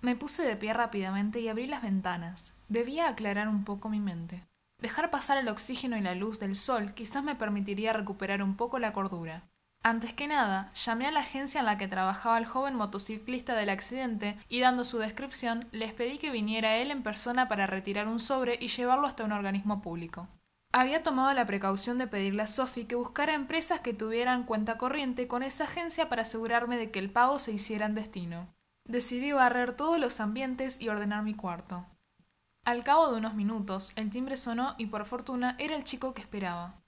Me puse de pie rápidamente y abrí las ventanas. Debía aclarar un poco mi mente. Dejar pasar el oxígeno y la luz del sol quizás me permitiría recuperar un poco la cordura. Antes que nada, llamé a la agencia en la que trabajaba el joven motociclista del accidente y dando su descripción, les pedí que viniera él en persona para retirar un sobre y llevarlo hasta un organismo público. Había tomado la precaución de pedirle a Sophie que buscara empresas que tuvieran cuenta corriente con esa agencia para asegurarme de que el pago se hiciera en destino. Decidí barrer todos los ambientes y ordenar mi cuarto. Al cabo de unos minutos, el timbre sonó y por fortuna era el chico que esperaba.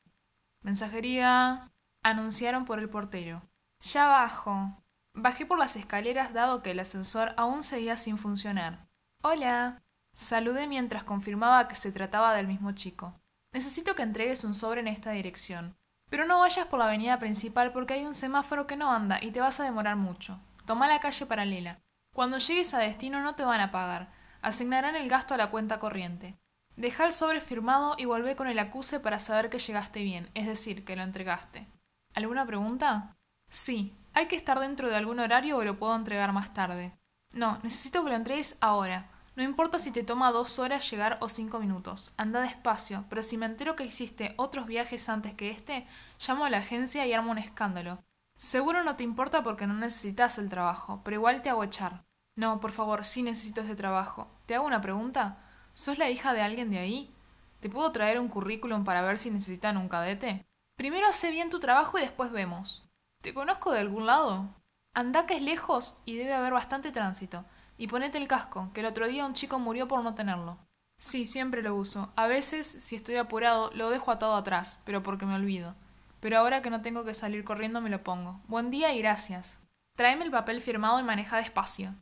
Mensajería. anunciaron por el portero. Ya bajo. Bajé por las escaleras dado que el ascensor aún seguía sin funcionar. Hola. Saludé mientras confirmaba que se trataba del mismo chico. Necesito que entregues un sobre en esta dirección. Pero no vayas por la avenida principal porque hay un semáforo que no anda y te vas a demorar mucho. Toma la calle paralela. Cuando llegues a destino no te van a pagar, asignarán el gasto a la cuenta corriente. Deja el sobre firmado y volvé con el acuse para saber que llegaste bien, es decir, que lo entregaste. ¿Alguna pregunta? Sí. ¿Hay que estar dentro de algún horario o lo puedo entregar más tarde? No, necesito que lo entregues ahora. No importa si te toma dos horas llegar o cinco minutos. Anda despacio, pero si me entero que hiciste otros viajes antes que este, llamo a la agencia y armo un escándalo. Seguro no te importa porque no necesitas el trabajo, pero igual te hago echar. No, por favor, sí necesito ese trabajo. ¿Te hago una pregunta? ¿Sos la hija de alguien de ahí? ¿Te puedo traer un currículum para ver si necesitan un cadete? Primero hace bien tu trabajo y después vemos. ¿Te conozco de algún lado? Anda que es lejos y debe haber bastante tránsito. Y ponete el casco, que el otro día un chico murió por no tenerlo. Sí, siempre lo uso. A veces, si estoy apurado, lo dejo atado atrás, pero porque me olvido pero ahora que no tengo que salir corriendo me lo pongo. Buen día y gracias. Tráeme el papel firmado y maneja despacio.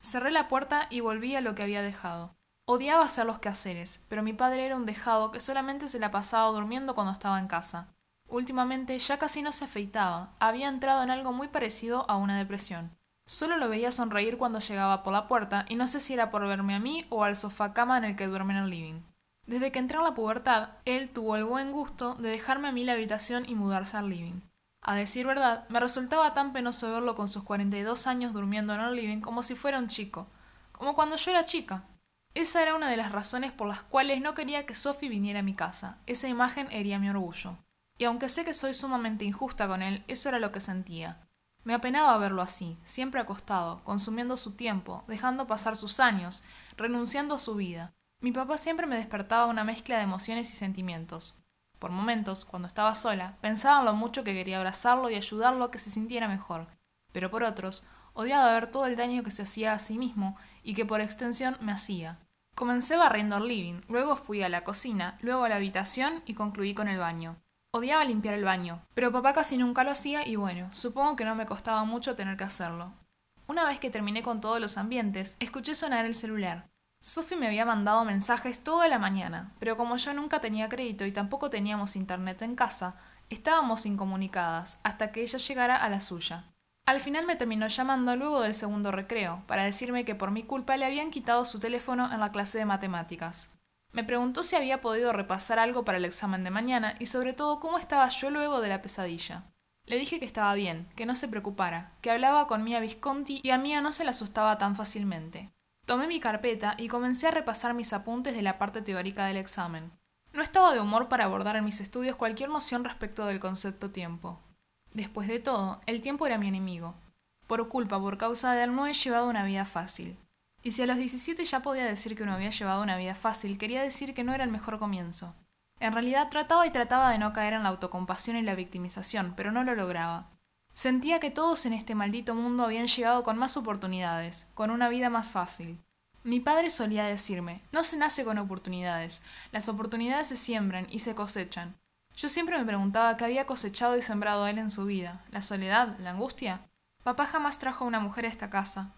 Cerré la puerta y volví a lo que había dejado. Odiaba hacer los quehaceres, pero mi padre era un dejado que solamente se la pasaba durmiendo cuando estaba en casa. Últimamente ya casi no se afeitaba, había entrado en algo muy parecido a una depresión. Solo lo veía sonreír cuando llegaba por la puerta y no sé si era por verme a mí o al sofá cama en el que duerme en el living. Desde que entré en la pubertad, él tuvo el buen gusto de dejarme a mí la habitación y mudarse al living. A decir verdad, me resultaba tan penoso verlo con sus 42 años durmiendo en el living como si fuera un chico, como cuando yo era chica. Esa era una de las razones por las cuales no quería que Sophie viniera a mi casa. Esa imagen hería mi orgullo. Y aunque sé que soy sumamente injusta con él, eso era lo que sentía. Me apenaba verlo así, siempre acostado, consumiendo su tiempo, dejando pasar sus años, renunciando a su vida. Mi papá siempre me despertaba una mezcla de emociones y sentimientos. Por momentos, cuando estaba sola, pensaba en lo mucho que quería abrazarlo y ayudarlo a que se sintiera mejor, pero por otros, odiaba ver todo el daño que se hacía a sí mismo y que por extensión me hacía. Comencé barriendo el living, luego fui a la cocina, luego a la habitación y concluí con el baño. Odiaba limpiar el baño, pero papá casi nunca lo hacía y bueno, supongo que no me costaba mucho tener que hacerlo. Una vez que terminé con todos los ambientes, escuché sonar el celular. Sophie me había mandado mensajes toda la mañana, pero como yo nunca tenía crédito y tampoco teníamos internet en casa, estábamos incomunicadas hasta que ella llegara a la suya. Al final me terminó llamando luego del segundo recreo, para decirme que por mi culpa le habían quitado su teléfono en la clase de matemáticas. Me preguntó si había podido repasar algo para el examen de mañana y sobre todo cómo estaba yo luego de la pesadilla. Le dije que estaba bien, que no se preocupara, que hablaba con Mia Visconti y a Mia no se la asustaba tan fácilmente. Tomé mi carpeta y comencé a repasar mis apuntes de la parte teórica del examen. No estaba de humor para abordar en mis estudios cualquier noción respecto del concepto tiempo. Después de todo, el tiempo era mi enemigo. Por culpa, por causa de él, no he llevado una vida fácil. Y si a los 17 ya podía decir que no había llevado una vida fácil, quería decir que no era el mejor comienzo. En realidad trataba y trataba de no caer en la autocompasión y la victimización, pero no lo lograba. Sentía que todos en este maldito mundo habían llegado con más oportunidades, con una vida más fácil. Mi padre solía decirme, no se nace con oportunidades, las oportunidades se siembran y se cosechan. Yo siempre me preguntaba qué había cosechado y sembrado él en su vida, la soledad, la angustia. Papá jamás trajo a una mujer a esta casa.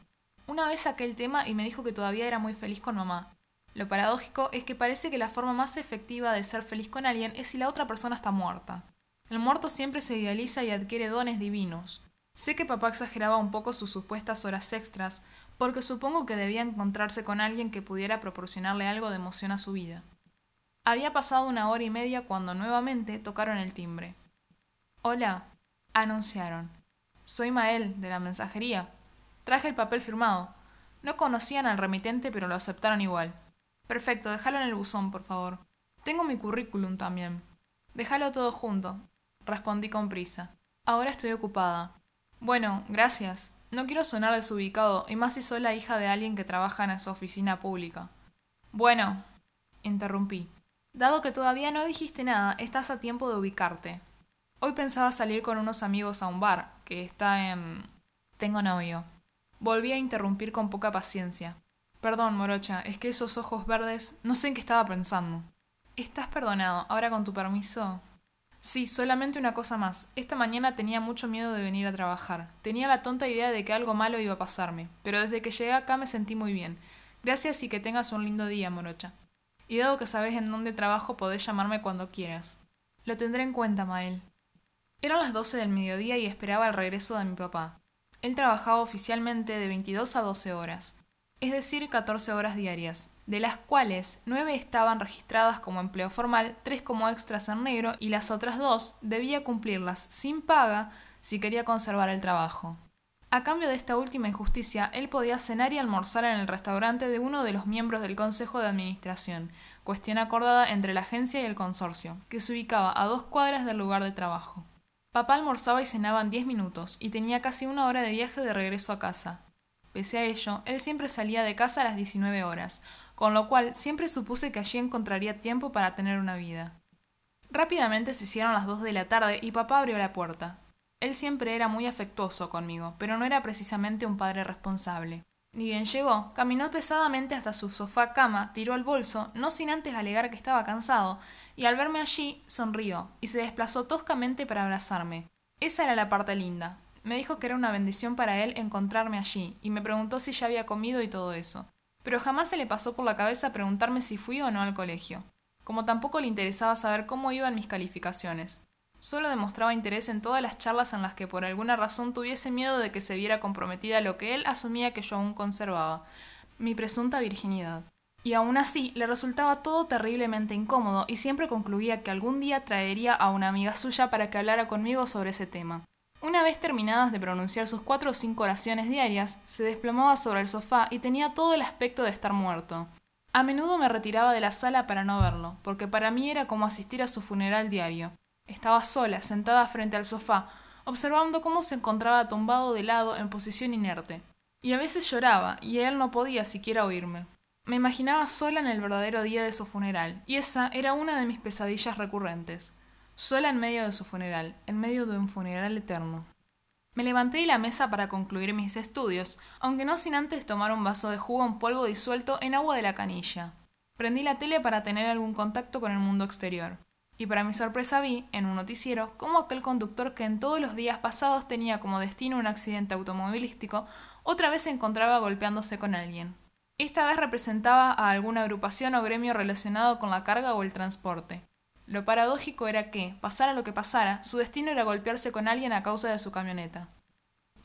Una vez saqué el tema y me dijo que todavía era muy feliz con mamá. Lo paradójico es que parece que la forma más efectiva de ser feliz con alguien es si la otra persona está muerta. El muerto siempre se idealiza y adquiere dones divinos. Sé que papá exageraba un poco sus supuestas horas extras, porque supongo que debía encontrarse con alguien que pudiera proporcionarle algo de emoción a su vida. Había pasado una hora y media cuando nuevamente tocaron el timbre. Hola, anunciaron. Soy Mael, de la mensajería. Traje el papel firmado. No conocían al remitente, pero lo aceptaron igual. Perfecto, déjalo en el buzón, por favor. Tengo mi currículum también. Déjalo todo junto, respondí con prisa. Ahora estoy ocupada. Bueno, gracias. No quiero sonar desubicado, y más si soy la hija de alguien que trabaja en esa oficina pública. Bueno, interrumpí. Dado que todavía no dijiste nada, estás a tiempo de ubicarte. Hoy pensaba salir con unos amigos a un bar, que está en... Tengo novio. Volví a interrumpir con poca paciencia. Perdón, morocha, es que esos ojos verdes... No sé en qué estaba pensando. Estás perdonado. Ahora con tu permiso... Sí, solamente una cosa más. Esta mañana tenía mucho miedo de venir a trabajar. Tenía la tonta idea de que algo malo iba a pasarme, pero desde que llegué acá me sentí muy bien. Gracias y que tengas un lindo día, morocha. Y dado que sabes en dónde trabajo, podés llamarme cuando quieras. Lo tendré en cuenta, Mael. Eran las 12 del mediodía y esperaba el regreso de mi papá. Él trabajaba oficialmente de 22 a 12 horas, es decir, 14 horas diarias, de las cuales 9 estaban registradas como empleo formal, 3 como extras en negro y las otras 2 debía cumplirlas sin paga si quería conservar el trabajo. A cambio de esta última injusticia, él podía cenar y almorzar en el restaurante de uno de los miembros del Consejo de Administración, cuestión acordada entre la agencia y el consorcio, que se ubicaba a dos cuadras del lugar de trabajo. Papá almorzaba y cenaba en diez minutos, y tenía casi una hora de viaje de regreso a casa. Pese a ello, él siempre salía de casa a las 19 horas, con lo cual siempre supuse que allí encontraría tiempo para tener una vida. Rápidamente se hicieron las dos de la tarde y papá abrió la puerta. Él siempre era muy afectuoso conmigo, pero no era precisamente un padre responsable. Ni bien llegó, caminó pesadamente hasta su sofá cama, tiró el bolso, no sin antes alegar que estaba cansado, y al verme allí sonrió y se desplazó toscamente para abrazarme. Esa era la parte linda. Me dijo que era una bendición para él encontrarme allí, y me preguntó si ya había comido y todo eso. Pero jamás se le pasó por la cabeza preguntarme si fui o no al colegio, como tampoco le interesaba saber cómo iban mis calificaciones. Solo demostraba interés en todas las charlas en las que por alguna razón tuviese miedo de que se viera comprometida lo que él asumía que yo aún conservaba, mi presunta virginidad. Y aún así le resultaba todo terriblemente incómodo y siempre concluía que algún día traería a una amiga suya para que hablara conmigo sobre ese tema. Una vez terminadas de pronunciar sus cuatro o cinco oraciones diarias, se desplomaba sobre el sofá y tenía todo el aspecto de estar muerto. A menudo me retiraba de la sala para no verlo, porque para mí era como asistir a su funeral diario. Estaba sola, sentada frente al sofá, observando cómo se encontraba tumbado de lado en posición inerte. Y a veces lloraba, y él no podía siquiera oírme. Me imaginaba sola en el verdadero día de su funeral, y esa era una de mis pesadillas recurrentes. Sola en medio de su funeral, en medio de un funeral eterno. Me levanté de la mesa para concluir mis estudios, aunque no sin antes tomar un vaso de jugo en polvo disuelto en agua de la canilla. Prendí la tele para tener algún contacto con el mundo exterior y para mi sorpresa vi, en un noticiero, cómo aquel conductor que en todos los días pasados tenía como destino un accidente automovilístico, otra vez se encontraba golpeándose con alguien. Esta vez representaba a alguna agrupación o gremio relacionado con la carga o el transporte. Lo paradójico era que, pasara lo que pasara, su destino era golpearse con alguien a causa de su camioneta.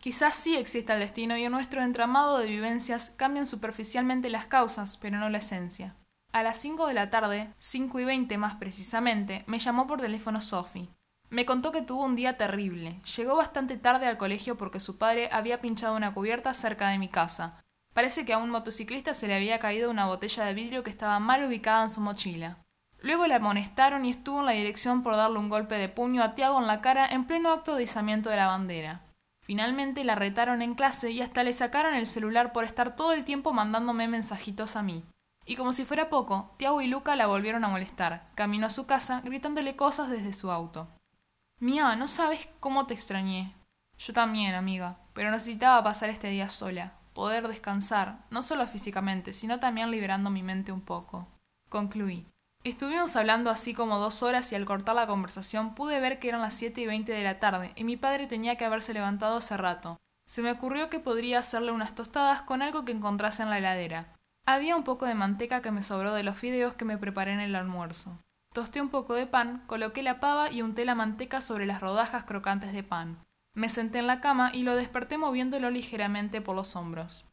Quizás sí exista el destino y en nuestro entramado de vivencias cambian superficialmente las causas, pero no la esencia. A las 5 de la tarde, 5 y 20 más precisamente, me llamó por teléfono Sophie. Me contó que tuvo un día terrible. Llegó bastante tarde al colegio porque su padre había pinchado una cubierta cerca de mi casa. Parece que a un motociclista se le había caído una botella de vidrio que estaba mal ubicada en su mochila. Luego le amonestaron y estuvo en la dirección por darle un golpe de puño a Tiago en la cara en pleno acto de izamiento de la bandera. Finalmente la retaron en clase y hasta le sacaron el celular por estar todo el tiempo mandándome mensajitos a mí. Y como si fuera poco, Tiago y Luca la volvieron a molestar. Caminó a su casa gritándole cosas desde su auto. Mía, no sabes cómo te extrañé. Yo también, amiga, pero necesitaba pasar este día sola, poder descansar, no solo físicamente, sino también liberando mi mente un poco. Concluí. Estuvimos hablando así como dos horas y al cortar la conversación pude ver que eran las siete y veinte de la tarde y mi padre tenía que haberse levantado hace rato. Se me ocurrió que podría hacerle unas tostadas con algo que encontrase en la heladera. Había un poco de manteca que me sobró de los fideos que me preparé en el almuerzo. Tosté un poco de pan, coloqué la pava y unté la manteca sobre las rodajas crocantes de pan. Me senté en la cama y lo desperté moviéndolo ligeramente por los hombros.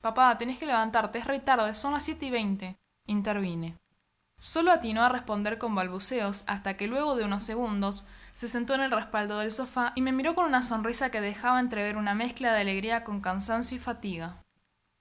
Papá, tenés que levantarte, es re tarde, son las siete y veinte. Intervine. Solo atinó a responder con balbuceos hasta que luego de unos segundos se sentó en el respaldo del sofá y me miró con una sonrisa que dejaba entrever una mezcla de alegría con cansancio y fatiga.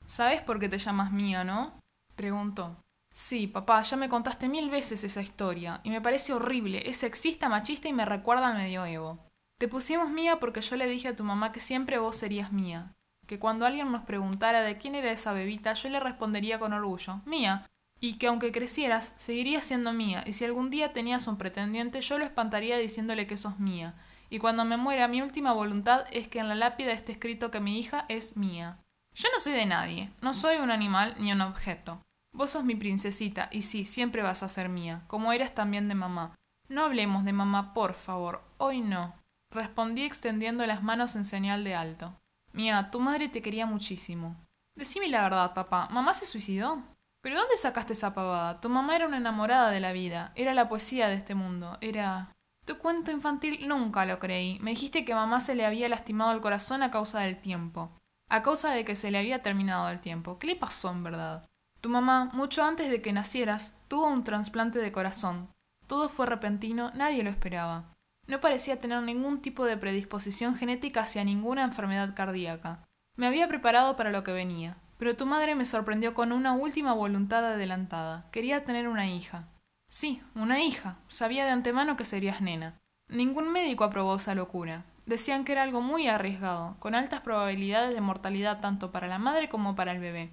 ¿Sabes por qué te llamas Mía, no? preguntó. Sí, papá, ya me contaste mil veces esa historia, y me parece horrible, es sexista, machista y me recuerda al medioevo. Te pusimos Mía porque yo le dije a tu mamá que siempre vos serías mía, que cuando alguien nos preguntara de quién era esa bebita, yo le respondería con orgullo, mía, y que aunque crecieras, seguirías siendo mía, y si algún día tenías un pretendiente, yo lo espantaría diciéndole que sos mía, y cuando me muera, mi última voluntad es que en la lápida esté escrito que mi hija es mía. Yo no soy de nadie, no soy un animal ni un objeto. Vos sos mi princesita, y sí, siempre vas a ser mía, como eras también de mamá. No hablemos de mamá, por favor, hoy no. Respondí extendiendo las manos en señal de alto. Mía, tu madre te quería muchísimo. Decime la verdad, papá, ¿mamá se suicidó? ¿Pero dónde sacaste esa pavada? Tu mamá era una enamorada de la vida, era la poesía de este mundo, era... Tu cuento infantil nunca lo creí. Me dijiste que mamá se le había lastimado el corazón a causa del tiempo. A causa de que se le había terminado el tiempo. ¿Qué le pasó en verdad? Tu mamá, mucho antes de que nacieras, tuvo un trasplante de corazón. Todo fue repentino, nadie lo esperaba. No parecía tener ningún tipo de predisposición genética hacia ninguna enfermedad cardíaca. Me había preparado para lo que venía, pero tu madre me sorprendió con una última voluntad adelantada. Quería tener una hija. Sí, una hija. Sabía de antemano que serías nena. Ningún médico aprobó esa locura. Decían que era algo muy arriesgado, con altas probabilidades de mortalidad tanto para la madre como para el bebé.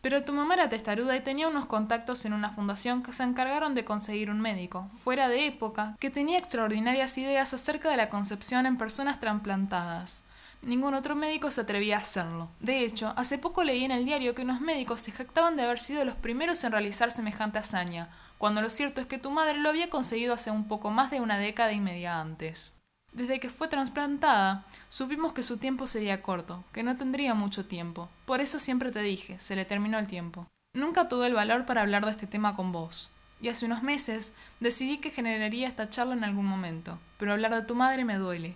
Pero tu mamá era testaruda y tenía unos contactos en una fundación que se encargaron de conseguir un médico, fuera de época, que tenía extraordinarias ideas acerca de la concepción en personas trasplantadas. Ningún otro médico se atrevía a hacerlo. De hecho, hace poco leí en el diario que unos médicos se jactaban de haber sido los primeros en realizar semejante hazaña, cuando lo cierto es que tu madre lo había conseguido hace un poco más de una década y media antes. Desde que fue trasplantada, supimos que su tiempo sería corto, que no tendría mucho tiempo. Por eso siempre te dije, se le terminó el tiempo. Nunca tuve el valor para hablar de este tema con vos. Y hace unos meses decidí que generaría esta charla en algún momento, pero hablar de tu madre me duele.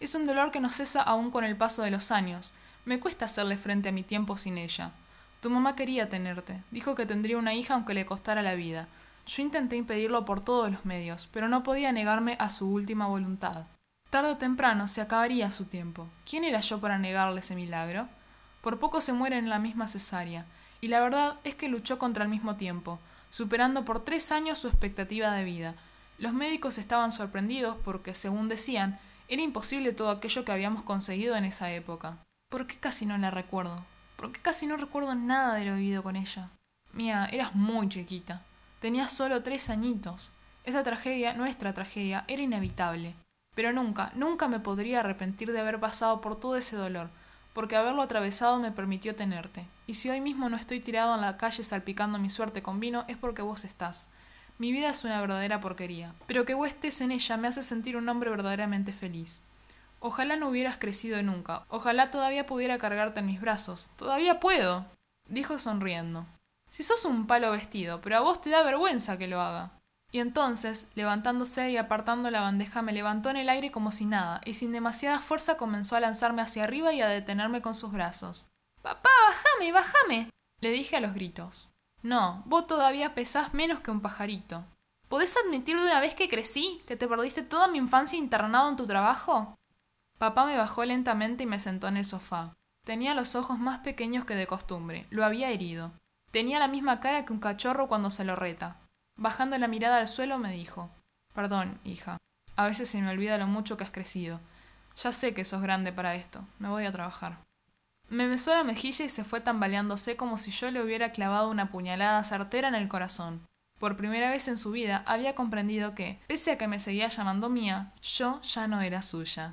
Es un dolor que no cesa aún con el paso de los años. Me cuesta hacerle frente a mi tiempo sin ella. Tu mamá quería tenerte, dijo que tendría una hija aunque le costara la vida. Yo intenté impedirlo por todos los medios, pero no podía negarme a su última voluntad. Tarde o temprano se acabaría su tiempo. ¿Quién era yo para negarle ese milagro? Por poco se muere en la misma cesárea, y la verdad es que luchó contra el mismo tiempo, superando por tres años su expectativa de vida. Los médicos estaban sorprendidos porque, según decían, era imposible todo aquello que habíamos conseguido en esa época. ¿Por qué casi no la recuerdo? ¿Por qué casi no recuerdo nada de lo vivido con ella? Mía, eras muy chiquita. Tenías solo tres añitos. Esa tragedia, nuestra tragedia, era inevitable. Pero nunca, nunca me podría arrepentir de haber pasado por todo ese dolor, porque haberlo atravesado me permitió tenerte. Y si hoy mismo no estoy tirado en la calle salpicando mi suerte con vino, es porque vos estás. Mi vida es una verdadera porquería, pero que vos estés en ella me hace sentir un hombre verdaderamente feliz. Ojalá no hubieras crecido nunca, ojalá todavía pudiera cargarte en mis brazos. Todavía puedo, dijo sonriendo. Si sos un palo vestido, pero a vos te da vergüenza que lo haga. Y entonces, levantándose y apartando la bandeja, me levantó en el aire como si nada, y sin demasiada fuerza comenzó a lanzarme hacia arriba y a detenerme con sus brazos. Papá, bájame, bájame. le dije a los gritos. No, vos todavía pesás menos que un pajarito. ¿Podés admitir de una vez que crecí, que te perdiste toda mi infancia internado en tu trabajo? Papá me bajó lentamente y me sentó en el sofá. Tenía los ojos más pequeños que de costumbre, lo había herido. Tenía la misma cara que un cachorro cuando se lo reta. Bajando la mirada al suelo me dijo, Perdón, hija, a veces se me olvida lo mucho que has crecido. Ya sé que sos grande para esto, me voy a trabajar. Me besó la mejilla y se fue tambaleándose como si yo le hubiera clavado una puñalada certera en el corazón. Por primera vez en su vida había comprendido que, pese a que me seguía llamando mía, yo ya no era suya.